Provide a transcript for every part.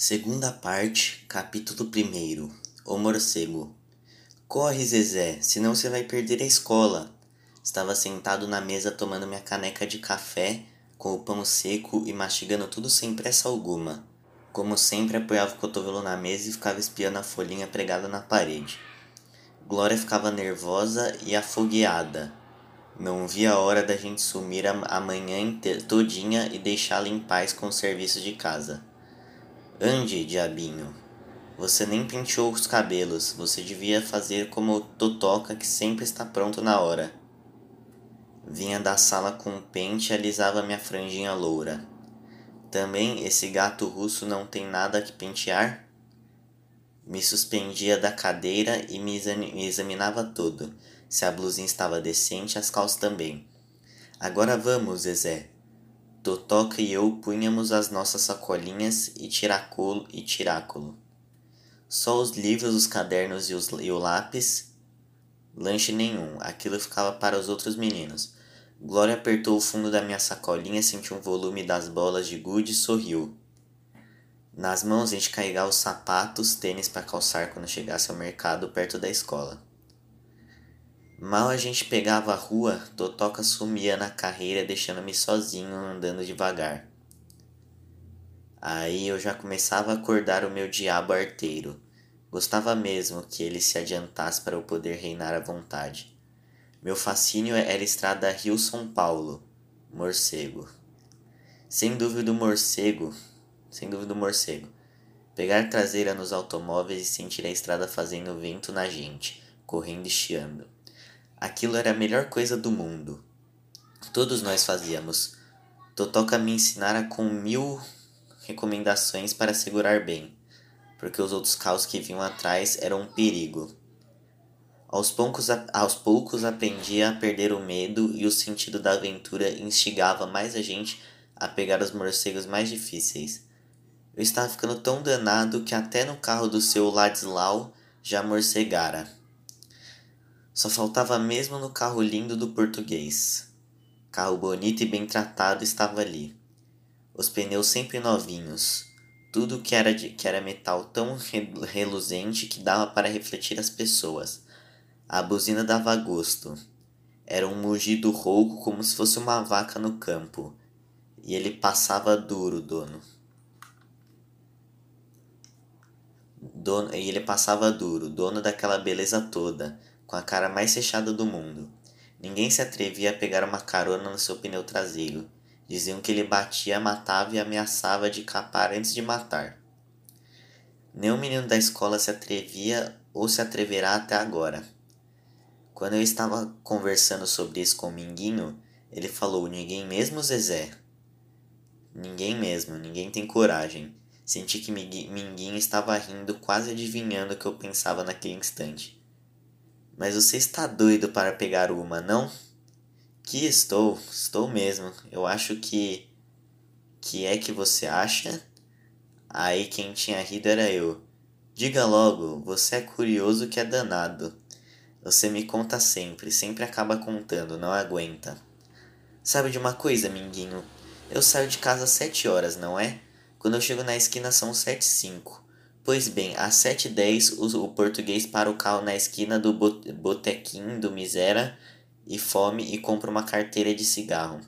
Segunda parte, capítulo 1 O morcego. Corre, Zezé, senão você vai perder a escola. Estava sentado na mesa tomando minha caneca de café, com o pão seco e mastigando tudo sem pressa alguma. Como sempre, apoiava o cotovelo na mesa e ficava espiando a folhinha pregada na parede. Glória ficava nervosa e afogueada. Não via a hora da gente sumir a manhã todinha e deixá-la em paz com o serviço de casa. Ande, diabinho. Você nem penteou os cabelos. Você devia fazer como o Totoca que sempre está pronto na hora. Vinha da sala com um pente e alisava minha franjinha loura. Também esse gato russo não tem nada que pentear? Me suspendia da cadeira e me examinava todo. Se a blusinha estava decente, as calças também. Agora vamos, Zezé. Totoca e eu punhamos as nossas sacolinhas e tiracolo e tiráculo. Só os livros, os cadernos e, os, e o lápis. Lanche nenhum, aquilo ficava para os outros meninos. Glória apertou o fundo da minha sacolinha, sentiu um volume das bolas de gude e sorriu. Nas mãos a gente carregava os sapatos, tênis para calçar quando chegasse ao mercado perto da escola. Mal a gente pegava a rua, Totoca sumia na carreira, deixando-me sozinho andando devagar. Aí eu já começava a acordar o meu diabo arteiro. Gostava mesmo que ele se adiantasse para eu poder reinar à vontade. Meu fascínio era a estrada Rio-São Paulo, morcego. Sem dúvida o morcego, sem dúvida o morcego. Pegar traseira nos automóveis e sentir a estrada fazendo vento na gente, correndo e chiando. Aquilo era a melhor coisa do mundo. Todos nós fazíamos. Totoca me ensinara com mil recomendações para segurar bem, porque os outros carros que vinham atrás eram um perigo. Aos poucos, aos poucos aprendia a perder o medo e o sentido da aventura instigava mais a gente a pegar os morcegos mais difíceis. Eu estava ficando tão danado que até no carro do seu Ladislau já morcegara. Só faltava mesmo no carro lindo do português. Carro bonito e bem tratado estava ali. Os pneus sempre novinhos. Tudo que era, de, que era metal tão reluzente que dava para refletir as pessoas. A buzina dava gosto. Era um mugido rouco como se fosse uma vaca no campo. E ele passava duro, dono. dono e ele passava duro, dono daquela beleza toda com a cara mais fechada do mundo. Ninguém se atrevia a pegar uma carona no seu pneu traseiro. Diziam que ele batia, matava e ameaçava de capar antes de matar. Nenhum menino da escola se atrevia ou se atreverá até agora. Quando eu estava conversando sobre isso com o Minguinho, ele falou: Ninguém mesmo, Zezé? Ninguém mesmo, ninguém tem coragem. Senti que Minguinho estava rindo, quase adivinhando o que eu pensava naquele instante. Mas você está doido para pegar uma, não? Que estou, estou mesmo. Eu acho que. Que é que você acha? Aí quem tinha rido era eu. Diga logo, você é curioso que é danado. Você me conta sempre, sempre acaba contando, não aguenta. Sabe de uma coisa, Minguinho? Eu saio de casa às sete horas, não é? Quando eu chego na esquina são sete e cinco. Pois bem, às 7h10 o, o português para o carro na esquina do botequim do Misera e fome e compra uma carteira de cigarro.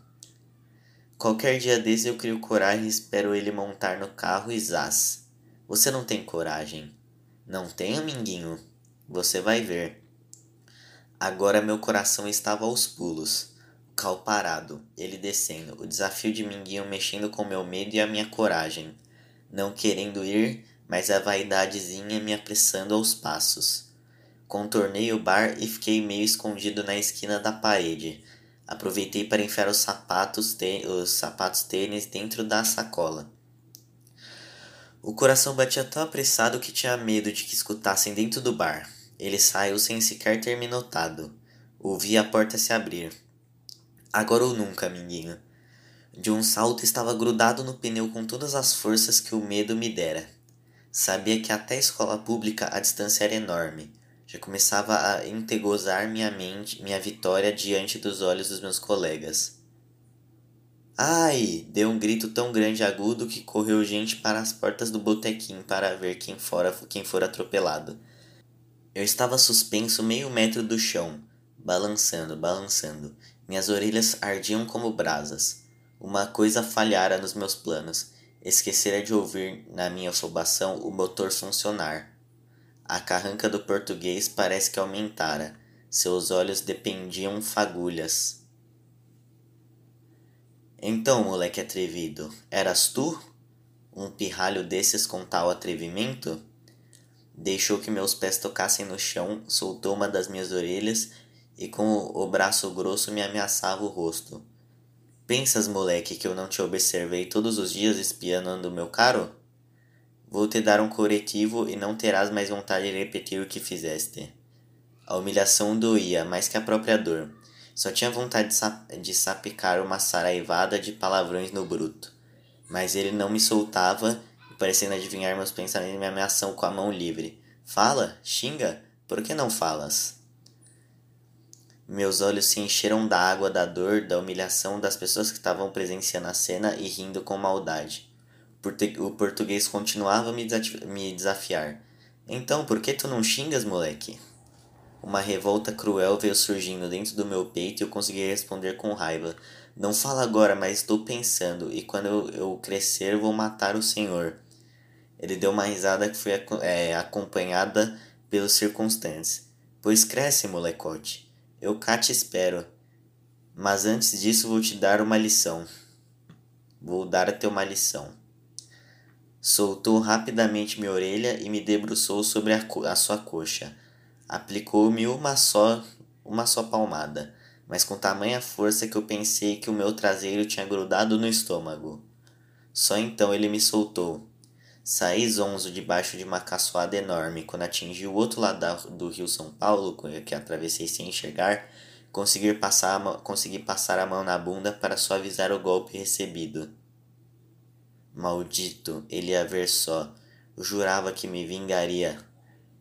Qualquer dia desse eu crio coragem e espero ele montar no carro e zás. Você não tem coragem. Não tenho, minguinho? Você vai ver. Agora meu coração estava aos pulos. O carro parado, ele descendo, o desafio de Minguinho mexendo com meu medo e a minha coragem. Não querendo ir, mas a vaidadezinha me apressando aos passos. Contornei o bar e fiquei meio escondido na esquina da parede. Aproveitei para enfiar os sapatos, os sapatos tênis dentro da sacola. O coração batia tão apressado que tinha medo de que escutassem dentro do bar. Ele saiu sem sequer ter me notado. Ouvi a porta se abrir. Agora ou nunca, amiguinho. De um salto estava grudado no pneu com todas as forças que o medo me dera. Sabia que até a escola pública a distância era enorme. Já começava a entegozar minha mente, minha vitória diante dos olhos dos meus colegas. Ai! Deu um grito tão grande e agudo que correu gente para as portas do botequim para ver quem fora quem fora atropelado. Eu estava suspenso meio metro do chão, balançando, balançando. Minhas orelhas ardiam como brasas. Uma coisa falhara nos meus planos. Esquecera de ouvir, na minha afobação, o motor funcionar. A carranca do português parece que aumentara. Seus olhos dependiam fagulhas. Então, moleque atrevido, eras tu? Um pirralho desses com tal atrevimento? Deixou que meus pés tocassem no chão, soltou uma das minhas orelhas e com o braço grosso me ameaçava o rosto. Pensas, moleque, que eu não te observei todos os dias espiando meu caro? Vou te dar um corretivo e não terás mais vontade de repetir o que fizeste. A humilhação doía mais que a própria dor. Só tinha vontade de, sap de sapicar uma saraivada de palavrões no bruto. Mas ele não me soltava e, parecendo adivinhar meus pensamentos, me ameaçou com a mão livre. Fala, xinga, por que não falas? Meus olhos se encheram da água da dor, da humilhação das pessoas que estavam presenciando a cena e rindo com maldade. O português continuava a me desafiar. Então, por que tu não xingas, moleque? Uma revolta cruel veio surgindo dentro do meu peito e eu consegui responder com raiva. Não fala agora, mas estou pensando, e quando eu, eu crescer vou matar o Senhor. Ele deu uma risada que foi é, acompanhada pelos circunstantes. Pois cresce, molecote. Eu cá te espero. Mas antes disso vou te dar uma lição. Vou dar-te uma lição. Soltou rapidamente minha orelha e me debruçou sobre a, a sua coxa aplicou-me uma só, uma só palmada, mas com tamanha força que eu pensei que o meu traseiro tinha grudado no estômago. Só então ele me soltou. Saí zonzo debaixo de uma caçoada enorme. Quando atingi o outro lado do rio São Paulo, que atravessei sem enxergar, consegui passar, a, consegui passar a mão na bunda para suavizar o golpe recebido. Maldito, ele ia ver só. Jurava que me vingaria.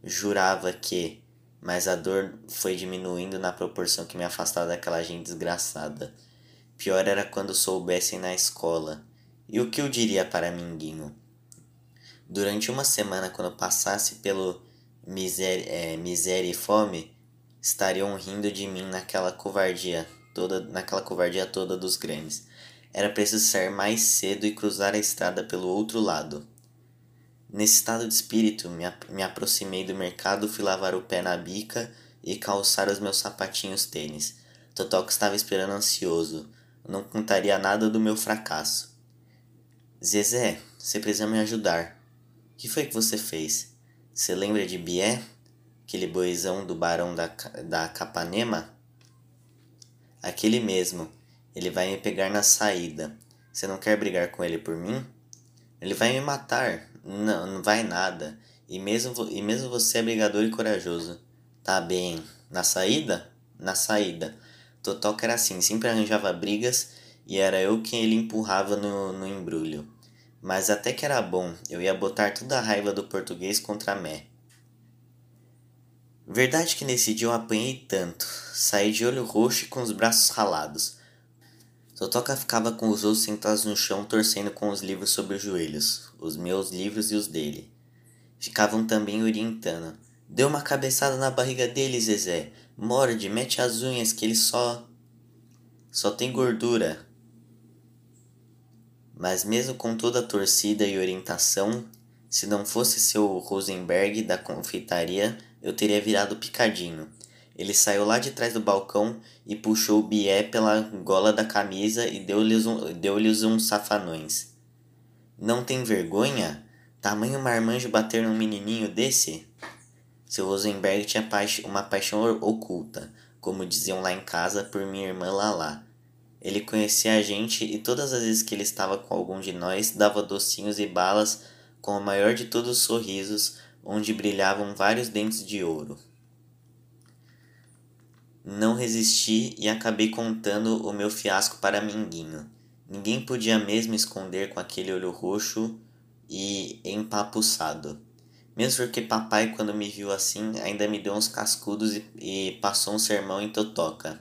Jurava que, mas a dor foi diminuindo na proporção que me afastava daquela gente desgraçada. Pior era quando soubessem na escola. E o que eu diria para Minguinho? Durante uma semana, quando passasse pelo miséria, é, miséria e fome, estariam rindo de mim naquela covardia toda, naquela covardia toda dos grandes. Era preciso sair mais cedo e cruzar a estrada pelo outro lado. Nesse estado de espírito, me, me aproximei do mercado, fui lavar o pé na bica e calçar os meus sapatinhos tênis. Totoco estava esperando ansioso. não contaria nada do meu fracasso. Zezé, você precisa me ajudar. Que foi que você fez? Você lembra de Bié? Aquele boizão do barão da, da Capanema? Aquele mesmo. Ele vai me pegar na saída. Você não quer brigar com ele por mim? Ele vai me matar. Não, não vai nada. E mesmo, e mesmo você é brigador e corajoso. Tá bem. Na saída? Na saída. Totoca era assim, sempre arranjava brigas e era eu quem ele empurrava no, no embrulho. Mas até que era bom, eu ia botar toda a raiva do português contra Mé. Verdade que nesse dia eu apanhei tanto, saí de olho roxo e com os braços ralados. Totoca ficava com os outros sentados no chão torcendo com os livros sobre os joelhos os meus livros e os dele. Ficavam também orientando. Deu uma cabeçada na barriga dele, Zezé. Morde, mete as unhas que ele só. só tem gordura. Mas mesmo com toda a torcida e orientação, se não fosse seu Rosenberg da confeitaria, eu teria virado picadinho. Ele saiu lá de trás do balcão e puxou o Bié pela gola da camisa e deu-lhes um, deu uns safanões. Não tem vergonha? Tamanho marmanjo bater num menininho desse? Seu Rosenberg tinha uma paixão oculta, como diziam lá em casa por minha irmã Lala. Ele conhecia a gente e todas as vezes que ele estava com algum de nós, dava docinhos e balas com o maior de todos os sorrisos, onde brilhavam vários dentes de ouro. Não resisti e acabei contando o meu fiasco para Minguinho. Ninguém podia mesmo esconder com aquele olho roxo e empapuçado. Mesmo porque papai, quando me viu assim, ainda me deu uns cascudos e, e passou um sermão em Totoca.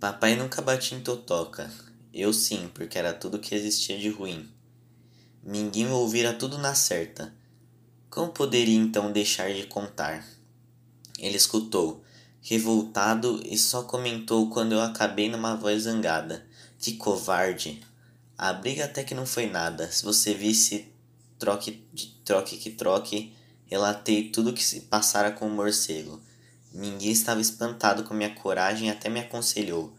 Papai nunca batia em Totoca. Eu sim, porque era tudo que existia de ruim. Minguinho ouvira tudo na certa. Como poderia então deixar de contar? Ele escutou, revoltado, e só comentou quando eu acabei numa voz zangada. Que covarde! A briga até que não foi nada. Se você visse troque de troque que troque, relatei tudo que se passara com o morcego. Ninguém estava espantado com minha coragem e até me aconselhou.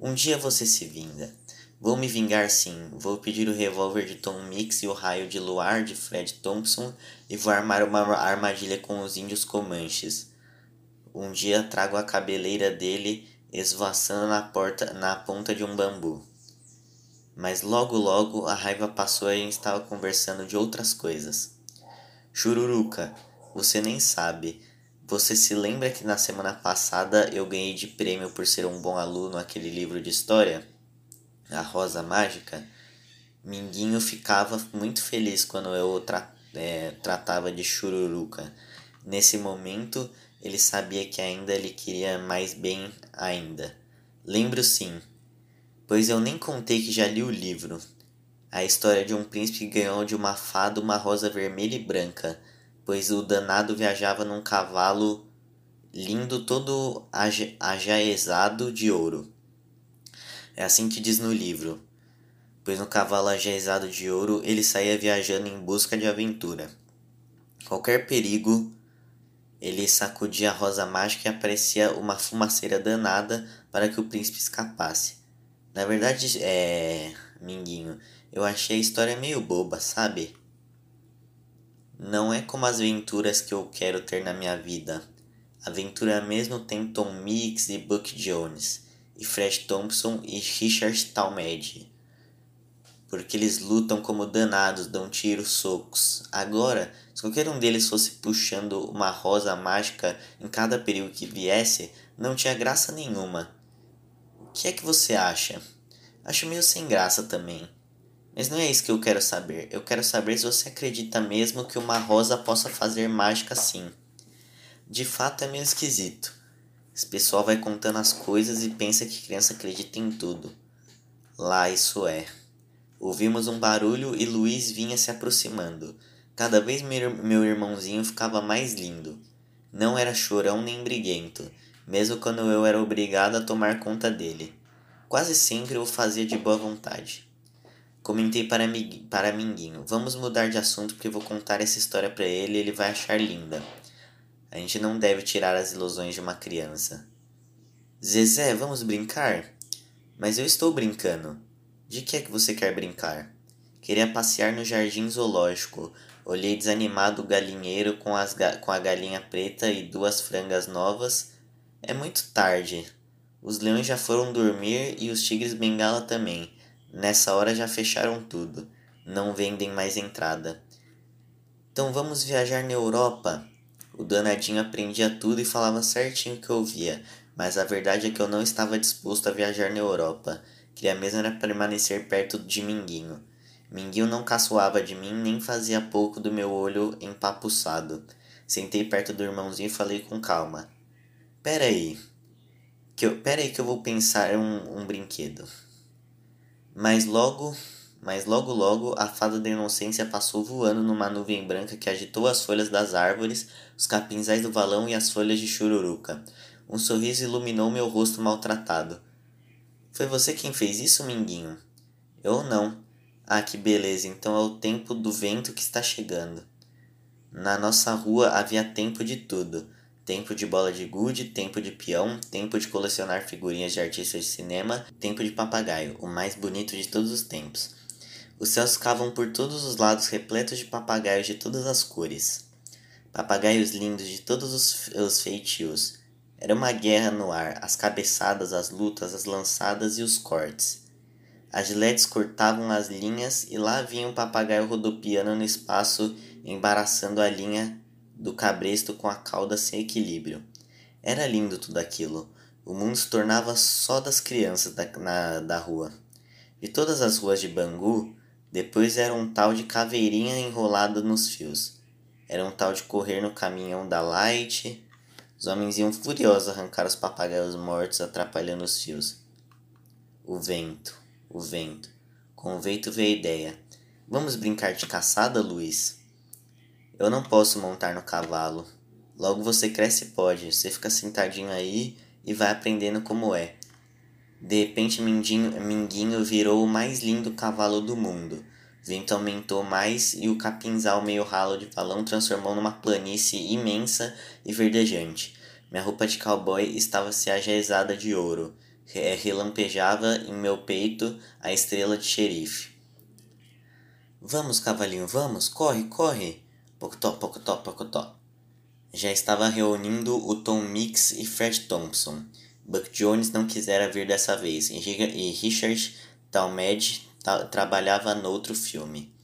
Um dia você se vinga. Vou me vingar sim. Vou pedir o revólver de Tom Mix e o raio de luar de Fred Thompson e vou armar uma armadilha com os índios comanches. Um dia trago a cabeleira dele esvoaçando na, porta, na ponta de um bambu. Mas logo logo a raiva passou e a gente estava conversando de outras coisas. Chururuca, você nem sabe. Você se lembra que na semana passada eu ganhei de prêmio por ser um bom aluno aquele livro de história? A Rosa Mágica? Minguinho ficava muito feliz quando eu tra é, tratava de Chururuca. Nesse momento, ele sabia que ainda ele queria mais bem ainda. Lembro sim, pois eu nem contei que já li o livro. A história de um príncipe que ganhou de uma fada uma rosa vermelha e branca, pois o danado viajava num cavalo lindo todo ajaezado de ouro. É assim que diz no livro, pois no cavalo ajaezado de ouro ele saía viajando em busca de aventura. Qualquer perigo, ele sacudia a rosa mágica e aparecia uma fumaceira danada para que o príncipe escapasse. Na verdade, é. Minguinho, eu achei a história meio boba, sabe? Não é como as aventuras que eu quero ter na minha vida. Aventura mesmo tem Tom Mix e Buck Jones, e Fred Thompson e Richard Talmadge. Porque eles lutam como danados, dão tiros, socos. Agora, se qualquer um deles fosse puxando uma rosa mágica em cada perigo que viesse, não tinha graça nenhuma que é que você acha? Acho meio sem graça também. Mas não é isso que eu quero saber. Eu quero saber se você acredita mesmo que uma rosa possa fazer mágica assim. De fato é meio esquisito. Esse pessoal vai contando as coisas e pensa que criança acredita em tudo. Lá isso é. Ouvimos um barulho e Luiz vinha se aproximando. Cada vez meu irmãozinho ficava mais lindo. Não era chorão nem briguento mesmo quando eu era obrigado a tomar conta dele. Quase sempre o fazia de boa vontade. Comentei para, para Minguinho: Vamos mudar de assunto porque vou contar essa história para ele e ele vai achar linda. A gente não deve tirar as ilusões de uma criança. Zezé, vamos brincar? Mas eu estou brincando. De que é que você quer brincar? Queria passear no jardim zoológico. Olhei desanimado o galinheiro com, as com a galinha preta e duas frangas novas é muito tarde. Os leões já foram dormir e os tigres bengala também. Nessa hora já fecharam tudo. Não vendem mais entrada. Então vamos viajar na Europa. O danadinho aprendia tudo e falava certinho o que eu via, mas a verdade é que eu não estava disposto a viajar na Europa. Queria mesmo era permanecer perto de Minguinho. Minguinho não caçoava de mim nem fazia pouco do meu olho empapuçado. Sentei perto do irmãozinho e falei com calma. Pera aí. Que eu, pera aí que eu vou pensar um, um brinquedo. Mas logo, mas logo logo a fada da inocência passou voando numa nuvem branca que agitou as folhas das árvores, os capinzais do valão e as folhas de chururuca. Um sorriso iluminou meu rosto maltratado. Foi você quem fez isso, Minguinho? Eu não. Ah, que beleza, então é o tempo do vento que está chegando. Na nossa rua havia tempo de tudo tempo de bola de gude, tempo de peão, tempo de colecionar figurinhas de artistas de cinema, tempo de papagaio, o mais bonito de todos os tempos. Os céus ficavam por todos os lados repletos de papagaios de todas as cores. Papagaios lindos de todos os, os feitios. Era uma guerra no ar, as cabeçadas, as lutas, as lançadas e os cortes. As giletes cortavam as linhas e lá vinha um papagaio rodopiando no espaço, embaraçando a linha do cabresto com a cauda sem equilíbrio. Era lindo tudo aquilo. O mundo se tornava só das crianças da, na, da rua. De todas as ruas de Bangu, depois era um tal de caveirinha enrolada nos fios. Era um tal de correr no caminhão da Light. Os homens iam furiosos arrancar os papagaios mortos, atrapalhando os fios. O vento. O vento. Com o vento veio a ideia. Vamos brincar de caçada, Luiz? Eu não posso montar no cavalo. Logo você cresce e pode. Você fica sentadinho aí e vai aprendendo como é. De repente, Mindinho, Minguinho virou o mais lindo cavalo do mundo. Vento aumentou mais e o capinzal meio ralo de balão transformou numa planície imensa e verdejante. Minha roupa de cowboy estava se ajaezada de ouro. Relampejava em meu peito a estrela de xerife. Vamos, cavalinho, vamos, corre, corre! Pocotó, pocotó, pocotó. Já estava reunindo o Tom Mix e Fred Thompson. Buck Jones não quisera vir dessa vez, e Richard Talmadge trabalhava noutro filme.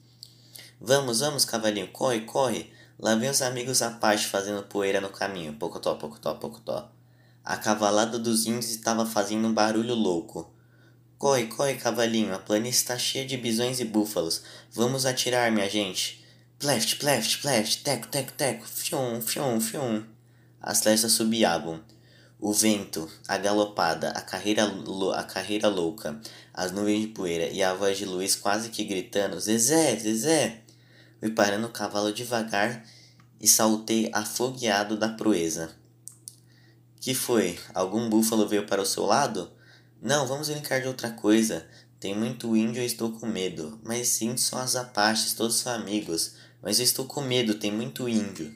Vamos, vamos, cavalinho, corre, corre! Lá vem os amigos Apache fazendo poeira no caminho. Pocotó, pocotó, pocotó. A cavalada dos índios estava fazendo um barulho louco. Corre, corre, cavalinho, a planície está cheia de bisões e búfalos. Vamos atirar, minha gente. Pleft, pleft, pleft, teco, teco, teco, fium, fium, fium. As flechas subiavam. O vento, a galopada, a carreira, a carreira louca, as nuvens de poeira e a voz de Luiz quase que gritando: Zezé, Zezé! Fui parando o cavalo devagar e saltei afogueado da proeza. Que foi? Algum búfalo veio para o seu lado? Não, vamos brincar de outra coisa. Tem muito índio e estou com medo. Mas índios são as apaches, todos são amigos. Mas eu estou com medo, tem muito índio.